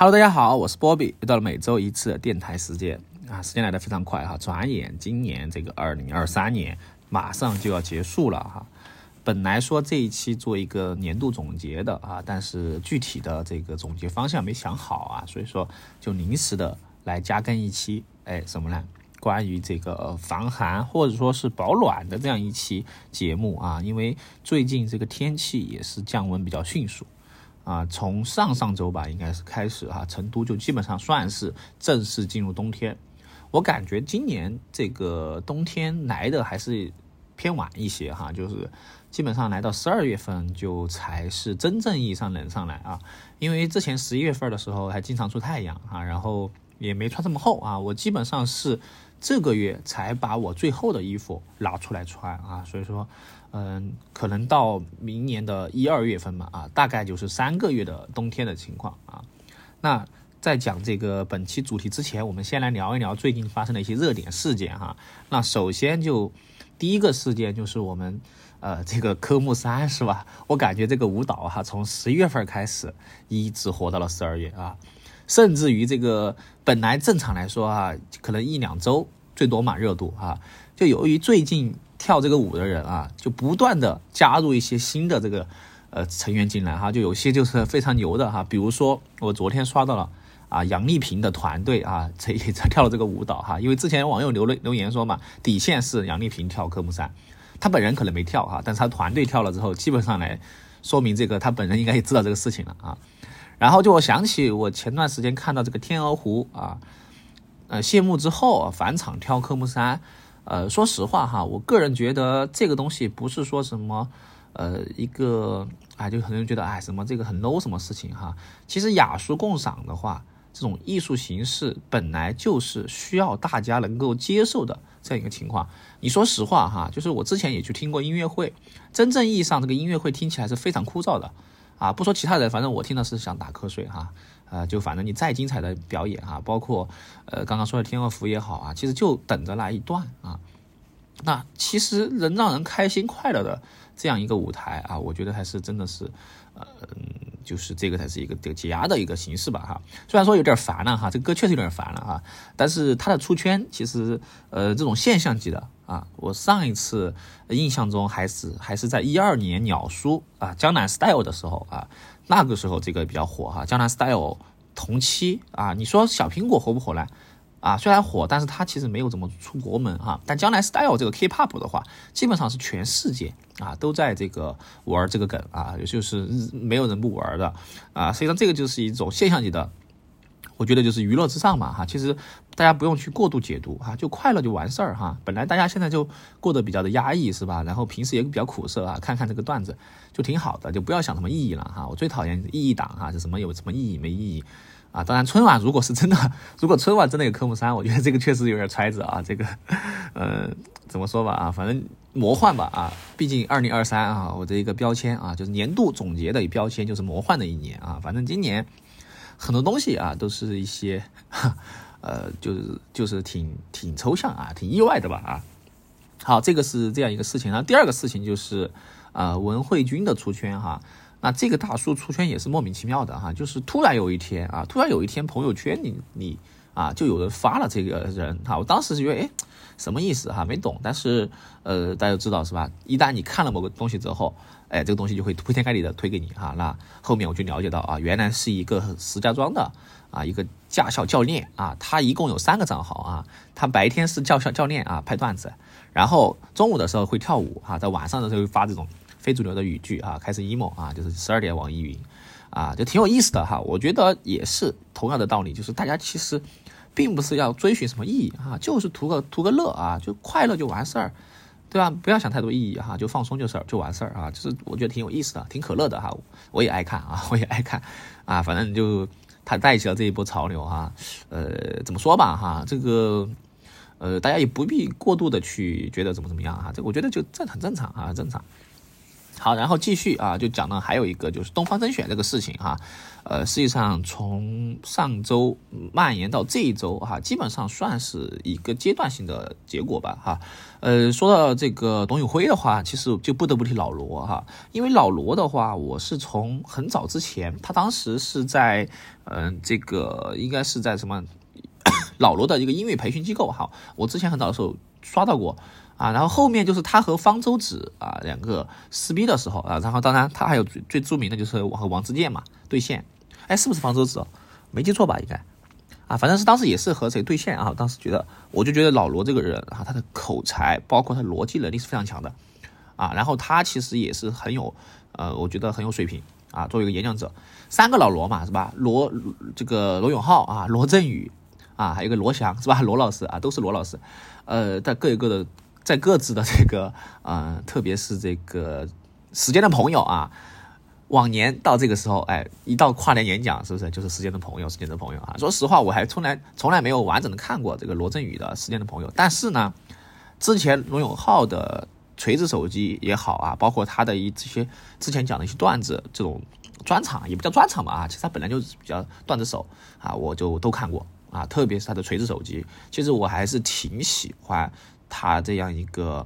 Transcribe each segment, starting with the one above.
Hello，大家好，我是波比，又到了每周一次的电台时间啊，时间来的非常快哈，转眼今年这个二零二三年马上就要结束了哈。本来说这一期做一个年度总结的啊，但是具体的这个总结方向没想好啊，所以说就临时的来加更一期，哎，什么呢？关于这个防寒或者说是保暖的这样一期节目啊，因为最近这个天气也是降温比较迅速。啊，从上上周吧，应该是开始哈，成都就基本上算是正式进入冬天。我感觉今年这个冬天来的还是偏晚一些哈，就是基本上来到十二月份就才是真正意义上冷上来啊。因为之前十一月份的时候还经常出太阳啊，然后也没穿这么厚啊，我基本上是这个月才把我最厚的衣服拿出来穿啊，所以说。嗯，可能到明年的一二月份嘛，啊，大概就是三个月的冬天的情况啊。那在讲这个本期主题之前，我们先来聊一聊最近发生的一些热点事件哈。那首先就第一个事件就是我们呃这个科目三 是吧？我感觉这个舞蹈哈，从十一月份开始一直火到了十二月啊，甚至于这个本来正常来说啊，可能一两周最多嘛热度啊，就由于最近。跳这个舞的人啊，就不断的加入一些新的这个呃成员进来哈，就有些就是非常牛的哈，比如说我昨天刷到了啊杨丽萍的团队啊，这也在跳了这个舞蹈哈，因为之前网友留了留言说嘛，底线是杨丽萍跳科目三，他本人可能没跳哈，但是他团队跳了之后，基本上来说明这个他本人应该也知道这个事情了啊。然后就我想起我前段时间看到这个天鹅湖啊，呃谢幕之后返场跳科目三。呃，说实话哈，我个人觉得这个东西不是说什么，呃，一个啊，就很多人觉得哎，什么这个很 low 什么事情哈。其实雅俗共赏的话，这种艺术形式本来就是需要大家能够接受的这样一个情况。你说实话哈，就是我之前也去听过音乐会，真正意义上这个音乐会听起来是非常枯燥的啊。不说其他人，反正我听的是想打瞌睡哈。啊，就反正你再精彩的表演啊，包括呃刚刚说的天鹅湖也好啊，其实就等着那一段啊。那其实能让人开心快乐的这样一个舞台啊，我觉得还是真的是，呃，就是这个才是一个这个解压的一个形式吧哈。虽然说有点烦了哈，这歌确实有点烦了哈，但是它的出圈其实呃这种现象级的啊，我上一次印象中还是还是在一二年鸟叔啊江南 style 的时候啊。那个时候这个比较火哈，江南 style 同期啊，你说小苹果火不火呢？啊，虽然火，但是它其实没有怎么出国门哈。但江南 style 这个 K-pop 的话，基本上是全世界啊都在这个玩这个梗啊，也就是没有人不玩的啊。实际上这个就是一种现象级的。我觉得就是娱乐至上嘛哈，其实大家不用去过度解读哈，就快乐就完事儿哈。本来大家现在就过得比较的压抑是吧？然后平时也比较苦涩啊，看看这个段子就挺好的，就不要想什么意义了哈。我最讨厌意义党哈，就什么有什么意义没意义啊？当然春晚如果是真的，如果春晚真的有科目三，我觉得这个确实有点揣子啊。这个呃怎么说吧啊，反正魔幻吧啊，毕竟二零二三啊，我的一个标签啊，就是年度总结的一标签就是魔幻的一年啊。反正今年。很多东西啊，都是一些，呃，就是就是挺挺抽象啊，挺意外的吧啊。好，这个是这样一个事情。然后第二个事情就是，啊，文慧君的出圈哈。那这个大叔出圈也是莫名其妙的哈，就是突然有一天啊，突然有一天朋友圈里里啊，就有人发了这个人哈。我当时是觉得，哎，什么意思哈？没懂。但是呃，大家都知道是吧？一旦你看了某个东西之后。哎，这个东西就会铺天盖地的推给你哈。那后面我就了解到啊，原来是一个石家庄的啊一个驾校教练啊，他一共有三个账号啊。他白天是驾校教练啊，拍段子，然后中午的时候会跳舞哈，在晚上的时候发这种非主流的语句啊，开始 emo 啊，就是十二点网易云啊，就挺有意思的哈。我觉得也是同样的道理，就是大家其实并不是要追寻什么意义啊，就是图个图个乐啊，就快乐就完事儿。对吧？不要想太多意义哈，就放松就是就完事儿啊。就是我觉得挺有意思的，挺可乐的哈。我也爱看啊，我也爱看啊。反正就他带起了这一波潮流哈。呃，怎么说吧哈，这个呃，大家也不必过度的去觉得怎么怎么样哈。这我觉得就这很正常啊，正常。好，然后继续啊，就讲到，还有一个就是东方甄选这个事情哈，呃，实际上从上周蔓延到这一周哈，基本上算是一个阶段性的结果吧哈。呃，说到这个董宇辉的话，其实就不得不提老罗哈，因为老罗的话，我是从很早之前，他当时是在嗯，这个应该是在什么老罗的一个音乐培训机构哈，我之前很早的时候刷到过。啊，然后后面就是他和方舟子啊两个撕逼的时候啊，然后当然他还有最最著名的就是我和王自健嘛对线，哎，是不是方舟子？没记错吧？应该啊，反正是当时也是和谁对线啊？当时觉得，我就觉得老罗这个人啊，他的口才包括他逻辑能力是非常强的啊，然后他其实也是很有呃，我觉得很有水平啊，作为一个演讲者，三个老罗嘛是吧？罗这个罗永浩啊，罗振宇啊，还有一个罗翔是吧？罗老师啊，都是罗老师，呃，在各有各的。在各自的这个，呃，特别是这个时间的朋友啊，往年到这个时候，哎，一到跨年演讲，是不是就是时间的朋友？时间的朋友啊，说实话，我还从来从来没有完整的看过这个罗振宇的时间的朋友。但是呢，之前罗永浩的锤子手机也好啊，包括他的一这些之前讲的一些段子，这种专场也不叫专场嘛啊，其实他本来就比较段子手啊，我就都看过啊，特别是他的锤子手机，其实我还是挺喜欢。他这样一个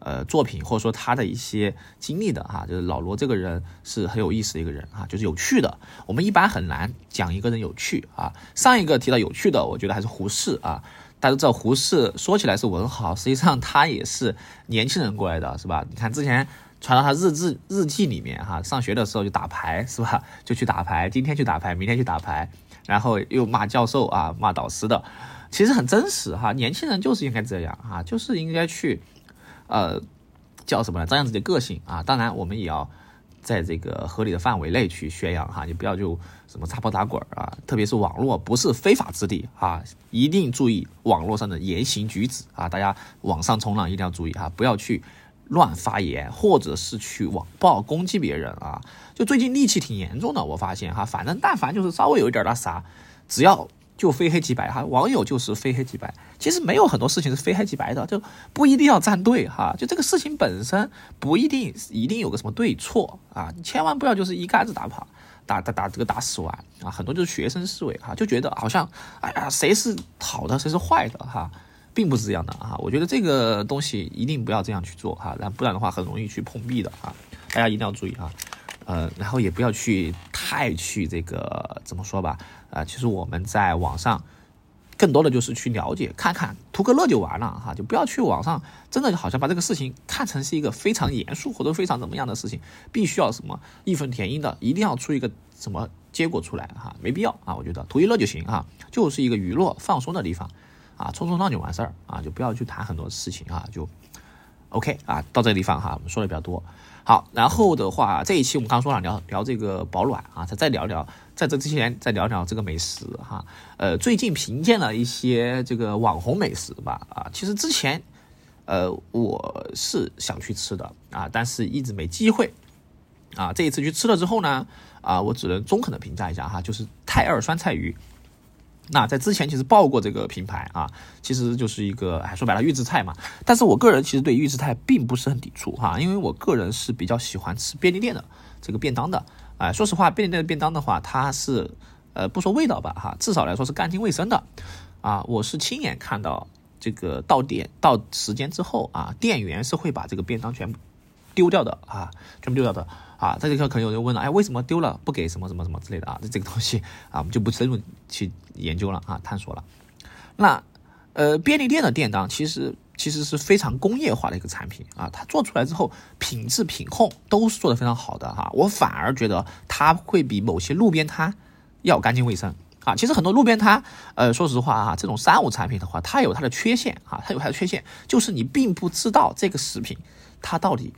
呃作品，或者说他的一些经历的哈，就是老罗这个人是很有意思的一个人啊，就是有趣的。我们一般很难讲一个人有趣啊。上一个提到有趣的，我觉得还是胡适啊。大家都知道胡适说起来是文豪，实际上他也是年轻人过来的，是吧？你看之前传到他日志日记里面哈，上学的时候就打牌，是吧？就去打牌，今天去打牌，明天去打牌，然后又骂教授啊，骂导师的。其实很真实哈，年轻人就是应该这样啊，就是应该去，呃，叫什么呢？张扬自己的个性啊。当然，我们也要在这个合理的范围内去宣扬哈，你不要就什么撒泼打滚啊。特别是网络不是非法之地啊，一定注意网络上的言行举止啊。大家网上冲浪一定要注意哈，不要去乱发言，或者是去网暴攻击别人啊。就最近戾气挺严重的，我发现哈，反正但凡就是稍微有一点那啥，只要。就非黑即白哈，网友就是非黑即白。其实没有很多事情是非黑即白的，就不一定要站队哈。就这个事情本身不一定一定有个什么对错啊，你千万不要就是一竿子打跑，打打打这个打死完啊。很多就是学生思维哈，就觉得好像哎呀谁是好的谁是坏的哈，并不是这样的哈。我觉得这个东西一定不要这样去做哈，然不然的话很容易去碰壁的啊。大家一定要注意啊。呃，然后也不要去太去这个怎么说吧，啊，其实我们在网上更多的就是去了解、看看、图个乐就完了哈，就不要去网上真的好像把这个事情看成是一个非常严肃或者非常怎么样的事情，必须要什么义愤填膺的，一定要出一个什么结果出来哈，没必要啊，我觉得图一乐就行哈，就是一个娱乐放松的地方啊，冲冲浪就完事儿啊，就不要去谈很多事情啊，就 OK 啊，到这个地方哈，我们说的比较多。好，然后的话，这一期我们刚说了聊聊这个保暖啊，再再聊聊，在这之前再聊聊这个美食哈。呃，最近评鉴了一些这个网红美食吧啊，其实之前呃我是想去吃的啊，但是一直没机会啊。这一次去吃了之后呢啊，我只能中肯的评价一下哈，就是泰二酸菜鱼。那在之前其实报过这个品牌啊，其实就是一个哎说白了预制菜嘛。但是我个人其实对预制菜并不是很抵触哈，因为我个人是比较喜欢吃便利店的这个便当的。哎，说实话，便利店的便当的话，它是呃不说味道吧哈，至少来说是干净卫生的啊。我是亲眼看到这个到点到时间之后啊，店员是会把这个便当全部丢掉的啊，全部丢掉的。啊，在这个可能有人问了，哎，为什么丢了不给什么什么什么之类的啊？这这个东西啊，我们就不深入去研究了啊，探索了。那呃，便利店的便当其实其实是非常工业化的一个产品啊，它做出来之后品质品控都是做得非常好的哈。我反而觉得它会比某些路边摊要干净卫生啊。其实很多路边摊，呃，说实话啊，这种三无产品的话，它有它的缺陷啊，它有它的缺陷，就是你并不知道这个食品它到底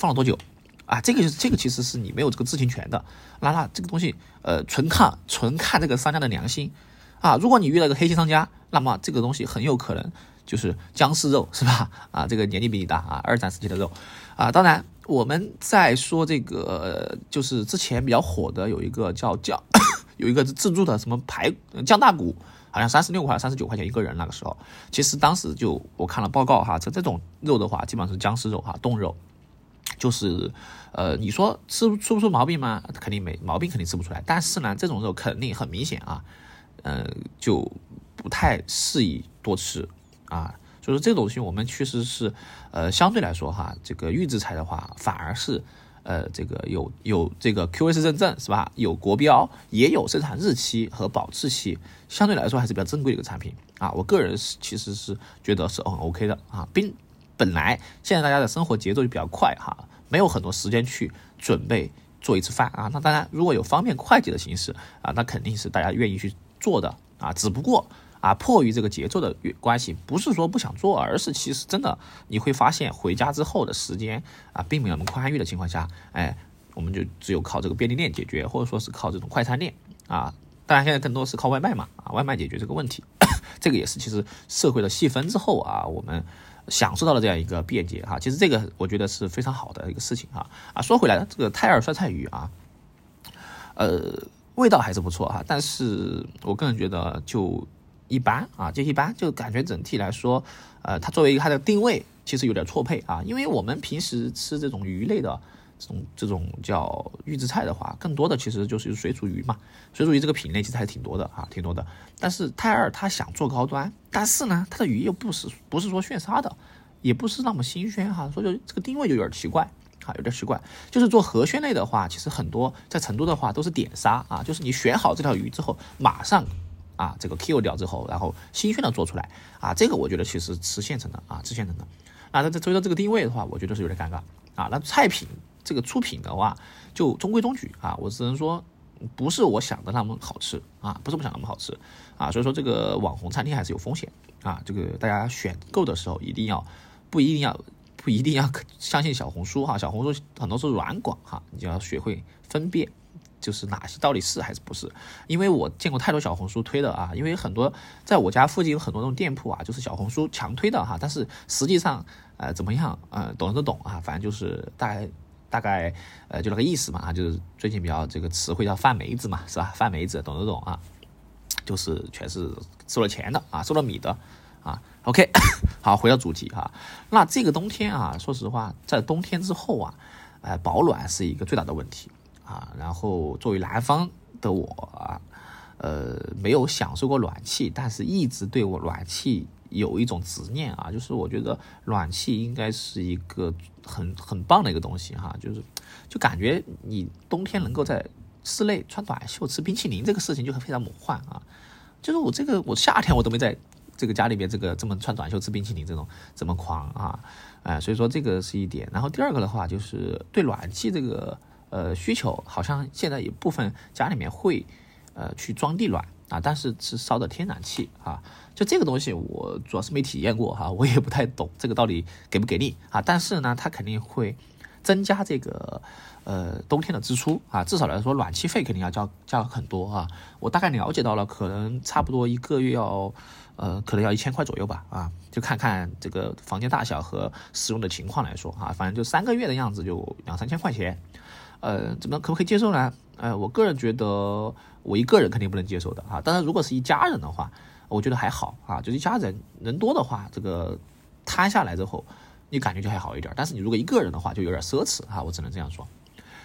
放了多久。啊，这个就是这个，其实是你没有这个知情权的。那那这个东西，呃，纯看纯看这个商家的良心啊。如果你遇到一个黑心商家，那么这个东西很有可能就是僵尸肉，是吧？啊，这个年纪比你大啊，二战时期的肉啊。当然，我们在说这个，就是之前比较火的有一个叫叫有一个自助的什么排酱大骨，好像三十六块、三十九块钱一个人。那个时候，其实当时就我看了报告哈，这这种肉的话，基本上是僵尸肉哈，冻肉。就是，呃，你说吃出不出毛病吗？肯定没毛病，肯定吃不出来。但是呢，这种肉肯定很明显啊，呃，就不太适宜多吃啊。所以说这个东西我们确实是，呃，相对来说哈，这个预制菜的话，反而是，呃，这个有有这个 QS 认证是吧？有国标，也有生产日期和保质期，相对来说还是比较正规的一个产品啊。我个人是其实是觉得是很 OK 的啊，并本来现在大家的生活节奏就比较快哈。没有很多时间去准备做一次饭啊，那当然如果有方便快捷的形式啊，那肯定是大家愿意去做的啊。只不过啊，迫于这个节奏的关系，不是说不想做，而是其实真的你会发现回家之后的时间啊，并没有那么宽裕的情况下，哎，我们就只有靠这个便利店解决，或者说是靠这种快餐店啊。当然现在更多是靠外卖嘛，外卖解决这个问题，这个也是其实社会的细分之后啊，我们。享受到了这样一个便捷哈，其实这个我觉得是非常好的一个事情哈啊。说回来，这个泰尔酸菜鱼啊，呃，味道还是不错哈，但是我个人觉得就一般啊，就一般，就感觉整体来说，呃，它作为一个它的定位其实有点错配啊，因为我们平时吃这种鱼类的。这种这种叫预制菜的话，更多的其实就是水煮鱼嘛。水煮鱼这个品类其实还挺多的啊，挺多的。但是泰二他想做高端，但是呢，他的鱼又不是不是说炫杀的，也不是那么新鲜哈，所以就这个定位就有点奇怪啊，有点奇怪。就是做河鲜类的话，其实很多在成都的话都是点杀啊，就是你选好这条鱼之后，马上啊这个 kill 掉之后，然后新鲜的做出来啊，这个我觉得其实吃现成的啊，吃现成的。那这所以说这个定位的话，我觉得是有点尴尬啊。那菜品。这个出品的话就中规中矩啊，我只能说不是我想的那么好吃啊，不是我想那么好吃啊，所以说这个网红餐厅还是有风险啊，这个大家选购的时候一定要不一定要不一定要相信小红书哈，小红书很多是软广哈，你就要学会分辨，就是哪些到底是还是不是，因为我见过太多小红书推的啊，因为很多在我家附近有很多那种店铺啊，就是小红书强推的哈，但是实际上呃怎么样呃懂的都懂啊，反正就是大概。大概呃就那个意思嘛啊，就是最近比较这个词汇叫饭梅子嘛，是吧？饭梅子懂得懂啊，就是全是收了钱的啊，收了米的啊。OK，好，回到主题哈。那这个冬天啊，说实话，在冬天之后啊，呃，保暖是一个最大的问题啊。然后作为南方的我啊，呃，没有享受过暖气，但是一直对我暖气。有一种执念啊，就是我觉得暖气应该是一个很很棒的一个东西哈，就是就感觉你冬天能够在室内穿短袖吃冰淇淋这个事情就很非常魔幻啊，就是我这个我夏天我都没在这个家里面这个这么穿短袖吃冰淇淋这种这么狂啊，哎，所以说这个是一点。然后第二个的话就是对暖气这个呃需求，好像现在有部分家里面会呃去装地暖。啊，但是是烧的天然气啊，就这个东西我主要是没体验过哈，我也不太懂这个到底给不给力啊。但是呢，它肯定会增加这个呃冬天的支出啊，至少来说暖气费肯定要交交很多啊。我大概了解到了，可能差不多一个月要呃可能要一千块左右吧啊，就看看这个房间大小和使用的情况来说啊，反正就三个月的样子就两三千块钱，呃，怎么可不可以接受呢？呃，我个人觉得。我一个人肯定不能接受的啊，当然如果是一家人的话，我觉得还好啊，就是一家人人多的话，这个摊下来之后，你感觉就还好一点。但是你如果一个人的话，就有点奢侈啊，我只能这样说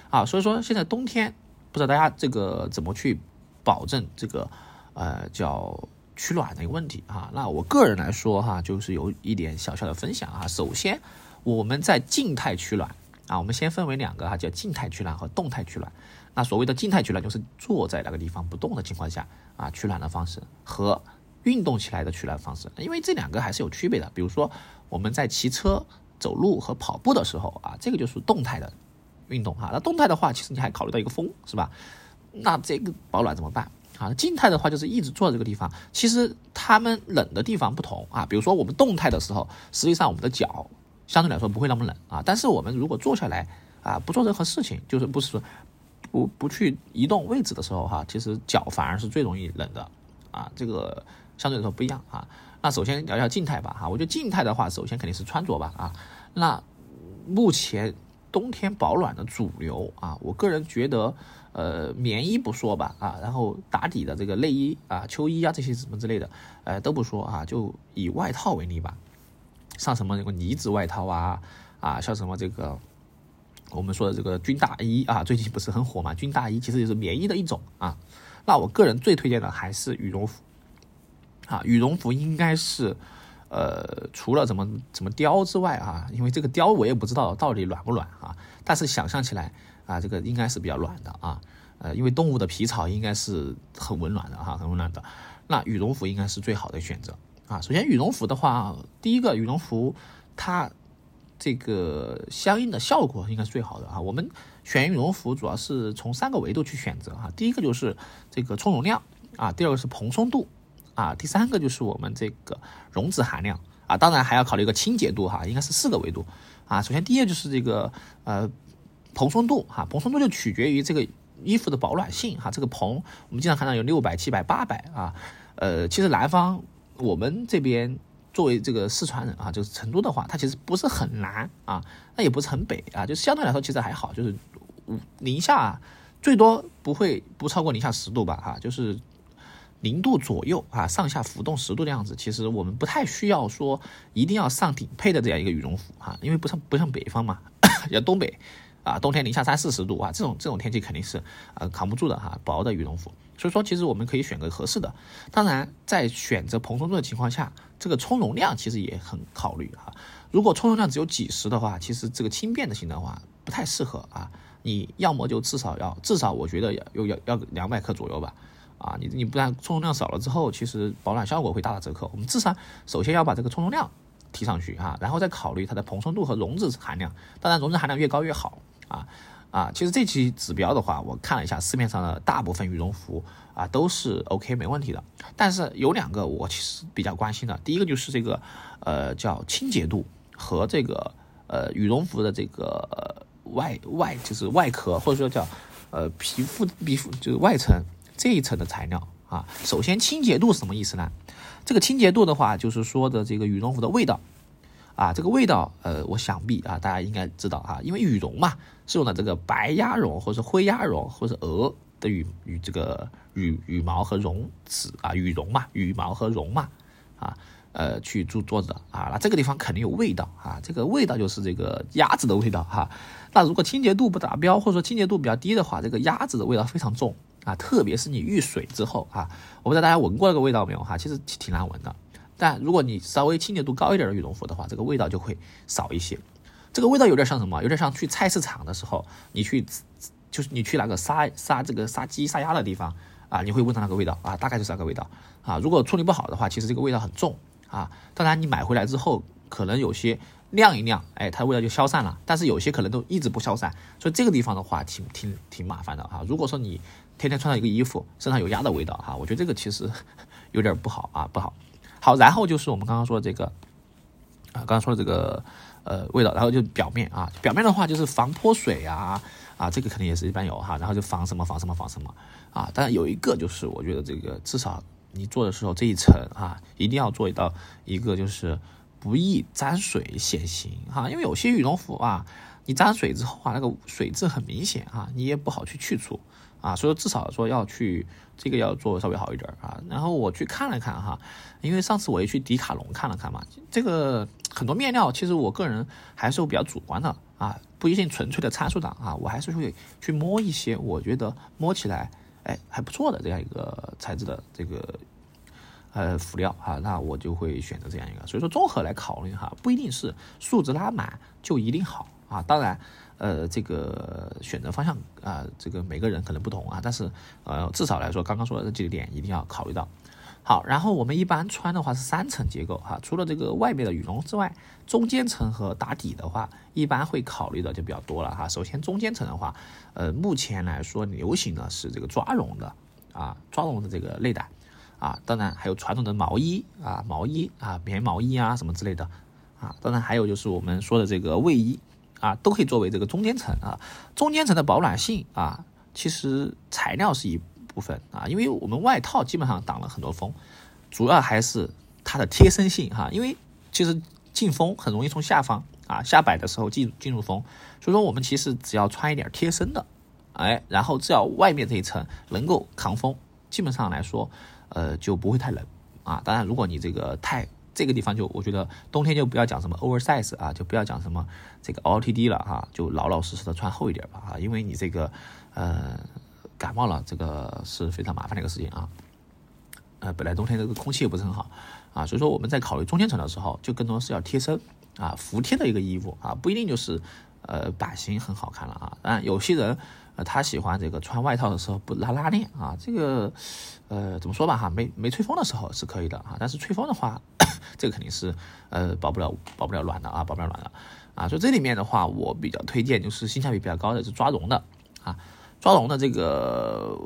啊。所以说现在冬天，不知道大家这个怎么去保证这个呃叫取暖的一个问题啊。那我个人来说哈，就是有一点小小的分享啊。首先我们在静态取暖啊，我们先分为两个哈，叫静态取暖和动态取暖。那所谓的静态取暖，就是坐在那个地方不动的情况下啊取暖的方式，和运动起来的取暖方式，因为这两个还是有区别的。比如说我们在骑车、走路和跑步的时候啊，这个就是动态的运动哈。那动态的话，其实你还考虑到一个风，是吧？那这个保暖怎么办啊？静态的话就是一直坐在这个地方，其实他们冷的地方不同啊。比如说我们动态的时候，实际上我们的脚相对来说不会那么冷啊。但是我们如果坐下来啊，不做任何事情，就是不是说。不不去移动位置的时候哈，其实脚反而是最容易冷的啊，这个相对来说不一样啊。那首先聊一下静态吧哈，我觉得静态的话，首先肯定是穿着吧啊。那目前冬天保暖的主流啊，我个人觉得，呃，棉衣不说吧啊，然后打底的这个内衣啊、秋衣啊这些什么之类的，呃，都不说啊，就以外套为例吧。像什么那个呢子外套啊啊，像什么这个。我们说的这个军大衣啊，最近不是很火嘛？军大衣其实也是棉衣的一种啊。那我个人最推荐的还是羽绒服啊，羽绒服应该是呃，除了怎么怎么貂之外啊，因为这个貂我也不知道到底软不软啊，但是想象起来啊，这个应该是比较软的啊。呃，因为动物的皮草应该是很温暖的哈，很温暖的。那羽绒服应该是最好的选择啊。首先，羽绒服的话，第一个羽绒服它。这个相应的效果应该是最好的啊。我们选羽绒服主要是从三个维度去选择哈。第一个就是这个充绒量啊，第二个是蓬松度啊，第三个就是我们这个绒质含量啊。当然还要考虑一个清洁度哈，应该是四个维度啊。首先第一个就是这个呃蓬松度哈，蓬松度就取决于这个衣服的保暖性哈。这个蓬我们经常看到有六百、七百、八百啊。呃，其实南方我们这边。作为这个四川人啊，就是成都的话，它其实不是很南啊，那也不是很北啊，就相对来说其实还好，就是五零下最多不会不超过零下十度吧，哈，就是零度左右啊，上下浮动十度的样子。其实我们不太需要说一定要上顶配的这样一个羽绒服啊，因为不像不像北方嘛，像东北啊，冬天零下三四十度啊，这种这种天气肯定是呃扛不住的哈，薄的羽绒服。所以说，其实我们可以选个合适的。当然，在选择蓬松度的情况下，这个充绒量其实也很考虑哈。如果充绒量只有几十的话，其实这个轻便的型的话不太适合啊。你要么就至少要至少，我觉得要要要两百克左右吧。啊，你你不然充绒量少了之后，其实保暖效果会大打折扣。我们至少首先要把这个充绒量提上去哈，然后再考虑它的蓬松度和绒质含量。当然，绒质含量越高越好啊。啊，其实这期指标的话，我看了一下市面上的大部分羽绒服啊，都是 OK 没问题的。但是有两个我其实比较关心的，第一个就是这个呃叫清洁度和这个呃羽绒服的这个外外就是外壳或者说叫呃皮肤皮肤就是外层这一层的材料啊。首先清洁度是什么意思呢？这个清洁度的话，就是说的这个羽绒服的味道。啊，这个味道，呃，我想必啊，大家应该知道啊，因为羽绒嘛，是用的这个白鸭绒或者灰鸭绒或者鹅的羽羽这个羽羽毛和绒子啊，羽绒嘛，羽毛和绒嘛，啊，呃，去做做的啊，那这个地方肯定有味道啊，这个味道就是这个鸭子的味道哈。那如果清洁度不达标或者说清洁度比较低的话，这个鸭子的味道非常重啊，特别是你遇水之后啊，我不知道大家闻过那个味道没有哈，其实挺难闻的。但如果你稍微清洁度高一点的羽绒服的话，这个味道就会少一些。这个味道有点像什么？有点像去菜市场的时候，你去就是你去那个杀杀这个杀鸡杀鸭的地方啊，你会闻到那个味道啊，大概就是那个味道啊。如果处理不好的话，其实这个味道很重啊。当然你买回来之后，可能有些晾一晾，哎，它的味道就消散了。但是有些可能都一直不消散，所以这个地方的话挺挺挺麻烦的哈。如果说你天天穿上一个衣服，身上有鸭的味道哈，我觉得这个其实有点不好啊，不好。好，然后就是我们刚刚说的这个，啊，刚刚说的这个，呃，味道，然后就表面啊，表面的话就是防泼水啊，啊，这个肯定也是一般有哈，然后就防什么防什么防什么啊，但是有一个就是我觉得这个至少你做的时候这一层啊，一定要做到一个就是不易沾水显形哈，因为有些羽绒服啊，你沾水之后啊，那个水渍很明显啊，你也不好去去除。啊，所以至少说要去这个要做稍微好一点啊。然后我去看了看哈，因为上次我也去迪卡侬看了看嘛，这个很多面料其实我个人还是比较主观的啊，不一定纯粹的参数党啊，我还是会去摸一些我觉得摸起来哎还不错的这样一个材质的这个呃辅料啊，那我就会选择这样一个。所以说综合来考虑哈，不一定是数值拉满就一定好啊，当然。呃，这个选择方向啊，这个每个人可能不同啊，但是呃，至少来说，刚刚说的这几个点一定要考虑到。好，然后我们一般穿的话是三层结构哈，除了这个外面的羽绒之外，中间层和打底的话，一般会考虑的就比较多了哈。首先中间层的话，呃，目前来说流行的是这个抓绒的啊，抓绒的这个内胆啊，当然还有传统的毛衣啊，毛衣啊，棉毛衣啊什么之类的啊，当然还有就是我们说的这个卫衣。啊，都可以作为这个中间层啊，中间层的保暖性啊，其实材料是一部分啊，因为我们外套基本上挡了很多风，主要还是它的贴身性哈，因为其实进风很容易从下方啊下摆的时候进进入风，所以说我们其实只要穿一点贴身的，哎，然后只要外面这一层能够抗风，基本上来说，呃就不会太冷啊。当然，如果你这个太这个地方就我觉得冬天就不要讲什么 oversize 啊，就不要讲什么这个 LTD 了哈，就老老实实的穿厚一点吧啊，因为你这个呃感冒了，这个是非常麻烦的一个事情啊。呃，本来冬天这个空气也不是很好啊，所以说我们在考虑中间层的时候，就更多是要贴身啊，服帖的一个衣服啊，不一定就是呃版型很好看了啊。当然有些人呃他喜欢这个穿外套的时候不拉拉链啊，这个呃怎么说吧哈，没没吹风的时候是可以的啊，但是吹风的话。这个肯定是，呃，保不了保不了暖的啊，保不了暖的啊。所以这里面的话，我比较推荐就是性价比比较高的，是抓绒的啊。抓绒的这个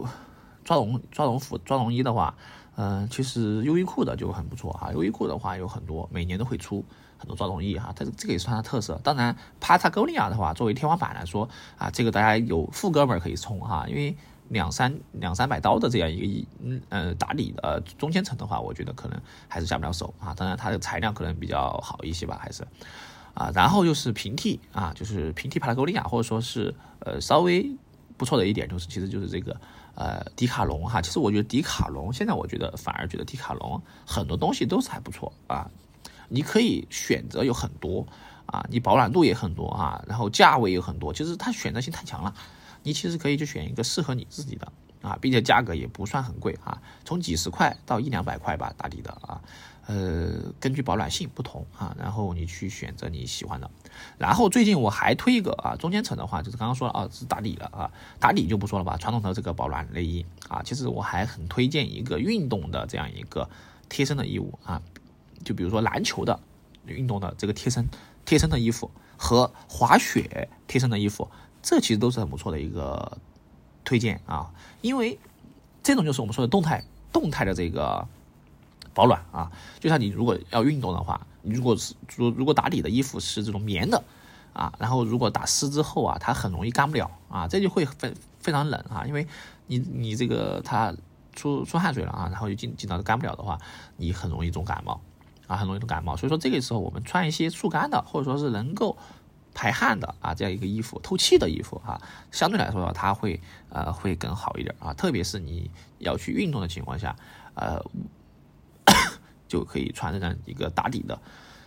抓绒抓绒服抓绒衣的话，嗯，其实优衣库的就很不错啊。优衣库的话有很多，每年都会出很多抓绒衣哈，它这个也算它特色。当然，帕塔哥利亚的话，作为天花板来说啊，这个大家有副哥们可以冲哈，因为。两三两三百刀的这样一个一嗯呃打底的中间层的话，我觉得可能还是下不了手啊。当然它的材料可能比较好一些吧，还是啊。然后就是平替啊，就是平替帕拉沟利亚，或者说是呃稍微不错的一点就是，其实就是这个呃迪卡侬哈。其实我觉得迪卡侬现在我觉得反而觉得迪卡侬很多东西都是还不错啊。你可以选择有很多啊，你保暖度也很多啊，然后价位也很多，其实它选择性太强了。你其实可以就选一个适合你自己的啊，并且价格也不算很贵啊，从几十块到一两百块吧，打底的啊，呃，根据保暖性不同啊，然后你去选择你喜欢的。然后最近我还推一个啊，中间层的话就是刚刚说了啊，是打底了啊，打底就不说了吧，传统的这个保暖内衣啊，其实我还很推荐一个运动的这样一个贴身的衣物啊，就比如说篮球的运动的这个贴身贴身的衣服和滑雪贴身的衣服。这其实都是很不错的一个推荐啊，因为这种就是我们说的动态动态的这个保暖啊，就像你如果要运动的话，你如果是如如果打底的衣服是这种棉的啊，然后如果打湿之后啊，它很容易干不了啊，这就会非非常冷啊，因为你你这个它出出汗水了啊，然后就经经常干不了的话，你很容易重感冒啊，很容易都感冒，所以说这个时候我们穿一些速干的，或者说是能够。排汗的啊，这样一个衣服，透气的衣服啊，相对来说它会呃会更好一点啊，特别是你要去运动的情况下，呃，就可以穿这样一个打底的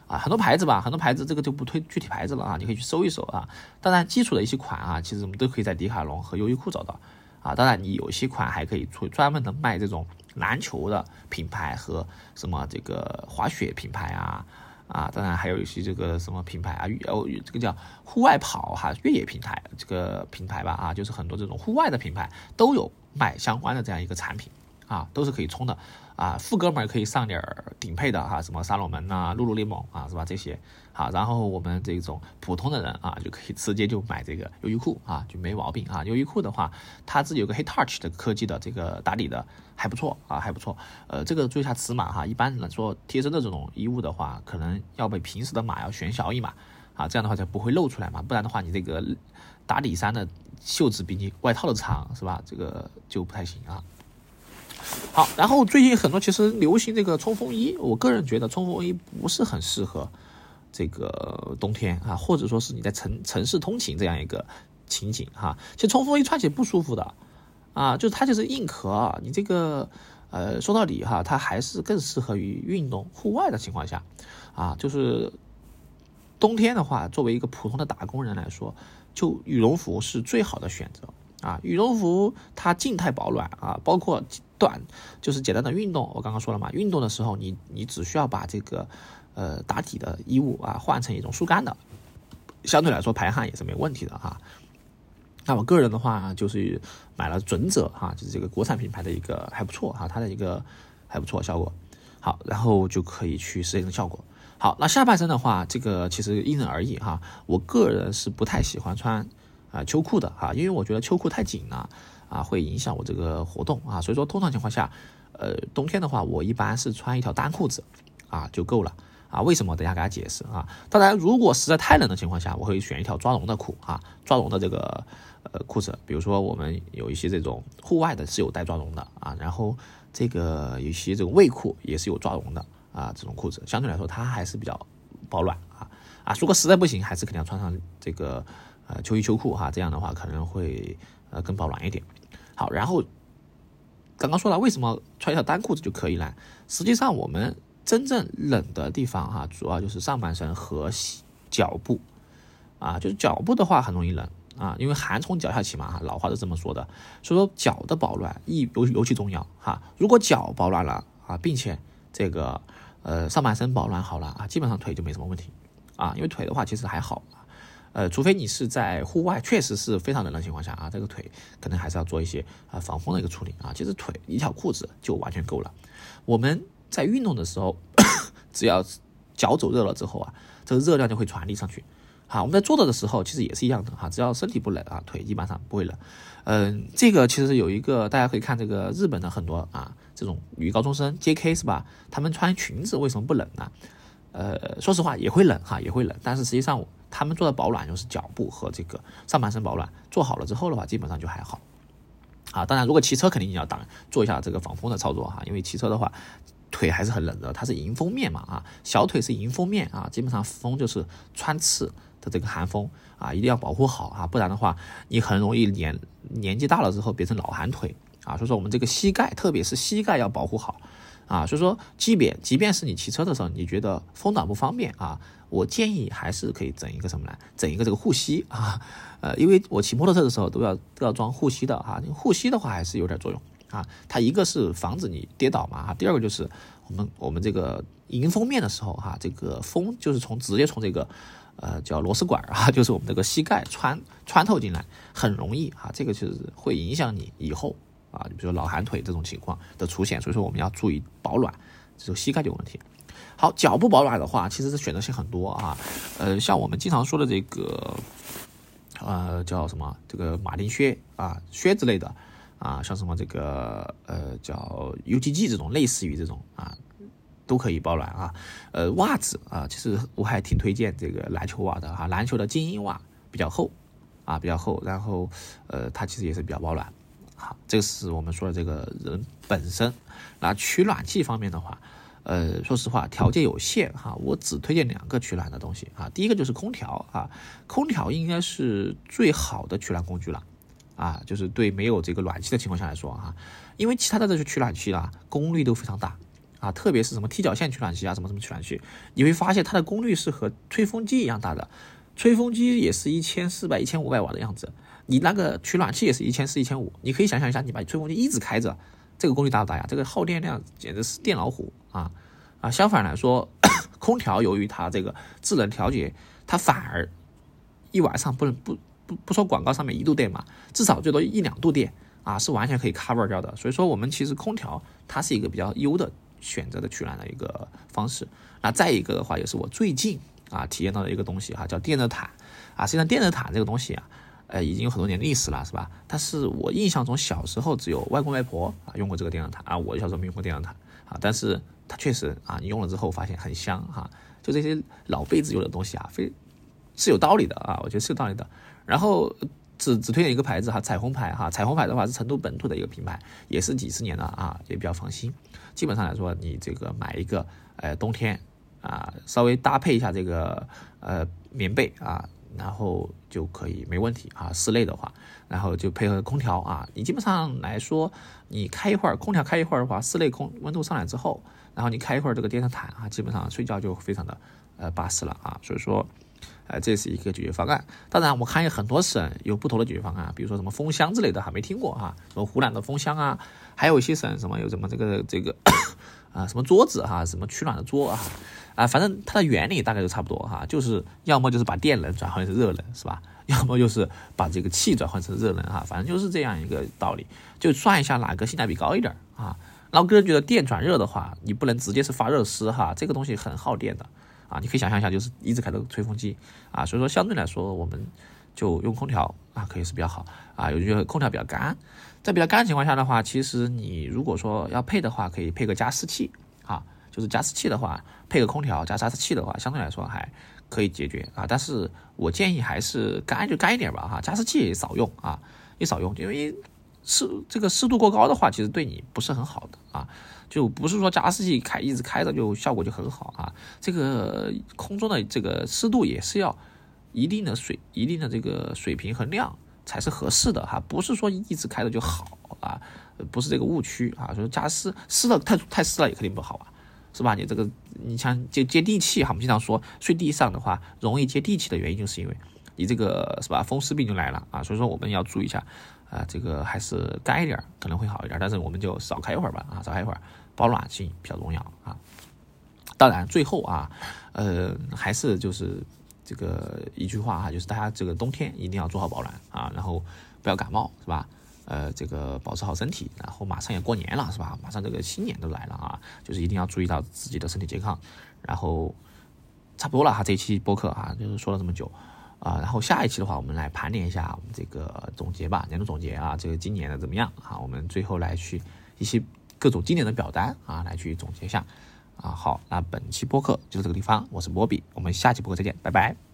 啊，很多牌子吧，很多牌子这个就不推具体牌子了啊，你可以去搜一搜啊。当然基础的一些款啊，其实我们都可以在迪卡侬和优衣库找到啊。当然你有些款还可以出专门的卖这种篮球的品牌和什么这个滑雪品牌啊。啊，当然还有一些这个什么品牌啊，哦，这个叫户外跑哈，越野平台这个品牌吧，啊，就是很多这种户外的品牌都有卖相关的这样一个产品。啊，都是可以冲的啊，副哥们可以上点顶配的哈，什么沙罗门呐、露露联盟啊，是吧？这些好，然后我们这种普通的人啊，就可以直接就买这个优衣库啊，就没毛病啊。优衣库的话，它自己有个 Hey Touch 的科技的这个打底的还不错啊，还不错。呃，这个注意下尺码哈，一般来说贴身的这种衣物的话，可能要比平时的码要选小一码啊，这样的话才不会露出来嘛，不然的话你这个打底衫的袖子比你外套的长是吧？这个就不太行啊。好，然后最近很多其实流行这个冲锋衣，我个人觉得冲锋衣不是很适合这个冬天啊，或者说是你在城城市通勤这样一个情景哈。其实冲锋衣穿起来不舒服的啊，就是它就是硬壳，你这个呃说到底哈，它还是更适合于运动户外的情况下啊。就是冬天的话，作为一个普通的打工人来说，就羽绒服是最好的选择。啊，羽绒服它静态保暖啊，包括短就是简单的运动。我刚刚说了嘛，运动的时候你你只需要把这个呃打底的衣物啊换成一种速干的，相对来说排汗也是没问题的哈。那我个人的话就是买了准者哈，就是这个国产品牌的一个还不错哈，它的一个还不错效果。好，然后就可以去实现效果。好，那下半身的话，这个其实因人而异哈。我个人是不太喜欢穿。啊，秋裤的哈，因为我觉得秋裤太紧了，啊，会影响我这个活动啊，所以说通常情况下，呃，冬天的话，我一般是穿一条单裤子，啊就够了，啊，为什么？等下给大家解释啊。当然，如果实在太冷的情况下，我会选一条抓绒的裤啊，抓绒的这个呃裤子，比如说我们有一些这种户外的是有带抓绒的啊，然后这个有些这种卫裤也是有抓绒的啊，这种裤子相对来说它还是比较保暖啊啊，如果实在不行，还是肯定要穿上这个。呃，秋衣秋裤哈，这样的话可能会呃更保暖一点。好，然后刚刚说了，为什么穿一条单裤子就可以呢？实际上我们真正冷的地方哈，主要就是上半身和脚部，啊，就是脚部的话很容易冷啊，因为寒从脚下起嘛哈，老话是这么说的。所以说脚的保暖亦尤尤其重要哈。如果脚保暖了啊，并且这个呃上半身保暖好了啊，基本上腿就没什么问题啊，因为腿的话其实还好，呃，除非你是在户外确实是非常冷的情况下啊，这个腿可能还是要做一些啊防风的一个处理啊。其实腿一条裤子就完全够了。我们在运动的时候，只要脚走热了之后啊，这个热量就会传递上去。好，我们在坐着的时候其实也是一样的哈，只要身体不冷啊，腿基本上不会冷。嗯，这个其实有一个大家可以看这个日本的很多啊这种女高中生 J.K. 是吧？她们穿裙子为什么不冷呢？呃，说实话也会冷哈，也会冷，但是实际上她们做的保暖就是脚部和这个上半身保暖，做好了之后的话，基本上就还好。啊，当然，如果骑车肯定你要挡做一下这个防风的操作哈，因为骑车的话，腿还是很冷的，它是迎风面嘛啊，小腿是迎风面啊，基本上风就是穿刺的这个寒风啊，一定要保护好啊，不然的话，你很容易年年纪大了之后变成老寒腿啊，所以说我们这个膝盖，特别是膝盖要保护好啊，所以说即便即便是你骑车的时候，你觉得风挡不方便啊。我建议还是可以整一个什么呢？整一个这个护膝啊，呃，因为我骑摩托车的时候都要都要装护膝的哈。护膝的话还是有点作用啊。它一个是防止你跌倒嘛哈，第二个就是我们我们这个迎风面的时候哈，这个风就是从直接从这个呃叫螺丝管啊，就是我们这个膝盖穿穿透进来，很容易啊，这个就是会影响你以后啊，比如说老寒腿这种情况的出现，所以说我们要注意保暖，这个膝盖有问题。好，脚部保暖的话，其实是选择性很多啊。呃，像我们经常说的这个，呃，叫什么？这个马丁靴啊，靴之类的啊，像什么这个呃叫 UGG 这种，类似于这种啊，都可以保暖啊。呃，袜子啊，其实我还挺推荐这个篮球袜的哈，篮球的精英袜比较厚啊，比较厚，然后呃，它其实也是比较保暖。好，这个是我们说的这个人本身。那取暖器方面的话。呃，说实话，条件有限哈，我只推荐两个取暖的东西啊。第一个就是空调啊，空调应该是最好的取暖工具了啊，就是对没有这个暖气的情况下来说哈，因为其他的这些取暖器啊，功率都非常大啊，特别是什么踢脚线取暖器啊，什么什么取暖器，你会发现它的功率是和吹风机一样大的，吹风机也是一千四百、一千五百瓦的样子，你那个取暖器也是一千四、一千五，你可以想象一下，你把吹风机一直开着。这个功率大不大呀？这个耗电量简直是电老虎啊！啊，相反来说，空调由于它这个智能调节，它反而一晚上不能不不说广告上面一度电嘛，至少最多一两度电啊，是完全可以 cover 掉的。所以说，我们其实空调它是一个比较优的选择的取暖的一个方式。那再一个的话，也是我最近啊体验到的一个东西哈，叫电热毯啊。实际上，电热毯这个东西啊。呃，已经有很多年历史了，是吧？但是我印象中小时候只有外公外婆啊用过这个电热毯啊，我小时候没用过电热毯啊。但是它确实啊，你用了之后发现很香哈。就这些老辈子用的东西啊，非是有道理的啊，我觉得是有道理的。然后只只推荐一个牌子哈，彩虹牌哈，彩虹牌的话是成都本土的一个品牌，也是几十年了啊，也比较放心。基本上来说，你这个买一个，呃，冬天啊，稍微搭配一下这个呃棉被啊。然后就可以没问题啊，室内的话，然后就配合空调啊，你基本上来说，你开一会儿空调开一会儿的话，室内空温度上来之后，然后你开一会儿这个电热毯啊，基本上睡觉就非常的呃巴适了啊，所以说，呃这是一个解决方案。当然我看有很多省有不同的解决方案，比如说什么风箱之类的还没听过哈，什么湖南的风箱啊，还有一些省什么有什么这个这个。啊，什么桌子哈，什么取暖的桌啊，啊，反正它的原理大概都差不多哈，就是要么就是把电能转换成热能是吧？要么就是把这个气转换成热能哈，反正就是这样一个道理。就算一下哪个性价比高一点啊。那我个人觉得电转热的话，你不能直接是发热丝哈，这个东西很耗电的啊。你可以想象一下，就是一直开着吹风机啊，所以说相对来说，我们就用空调啊，可以是比较好啊。有人觉得空调比较干。在比较干的情况下的话，其实你如果说要配的话，可以配个加湿器啊，就是加湿器的话，配个空调加加湿器的话，相对来说还可以解决啊。但是我建议还是干就干一点吧哈，加湿器也少用啊，也少用，因为湿这个湿度过高的话，其实对你不是很好的啊。就不是说加湿器开一直开着就效果就很好啊，这个空中的这个湿度也是要一定的水一定的这个水平和量。才是合适的哈，不是说一直开着就好啊，不是这个误区啊。说加湿湿的太太湿了也肯定不好啊，是吧？你这个你像接接地气哈，我们经常说睡地上的话容易接地气的原因，就是因为你这个是吧风湿病就来了啊，所以说我们要注意一下啊，这个还是干一点可能会好一点，但是我们就少开一会儿吧啊，少开一会儿，保暖性比较重要啊。当然最后啊，呃，还是就是这个一句话哈，就是大家这个冬天一定要做好保暖啊，然后不要感冒是吧？呃，这个保持好身体，然后马上也过年了，是吧？马上这个新年都来了啊，就是一定要注意到自己的身体健康。然后差不多了哈，这一期播客哈，就是说了这么久啊。然后下一期的话，我们来盘点一下我们这个总结吧，年度总结啊，这个今年的怎么样啊？我们最后来去一些各种经典的表单啊，来去总结一下啊。好，那本期播客就是这个地方，我是波比，我们下期播客再见，拜拜。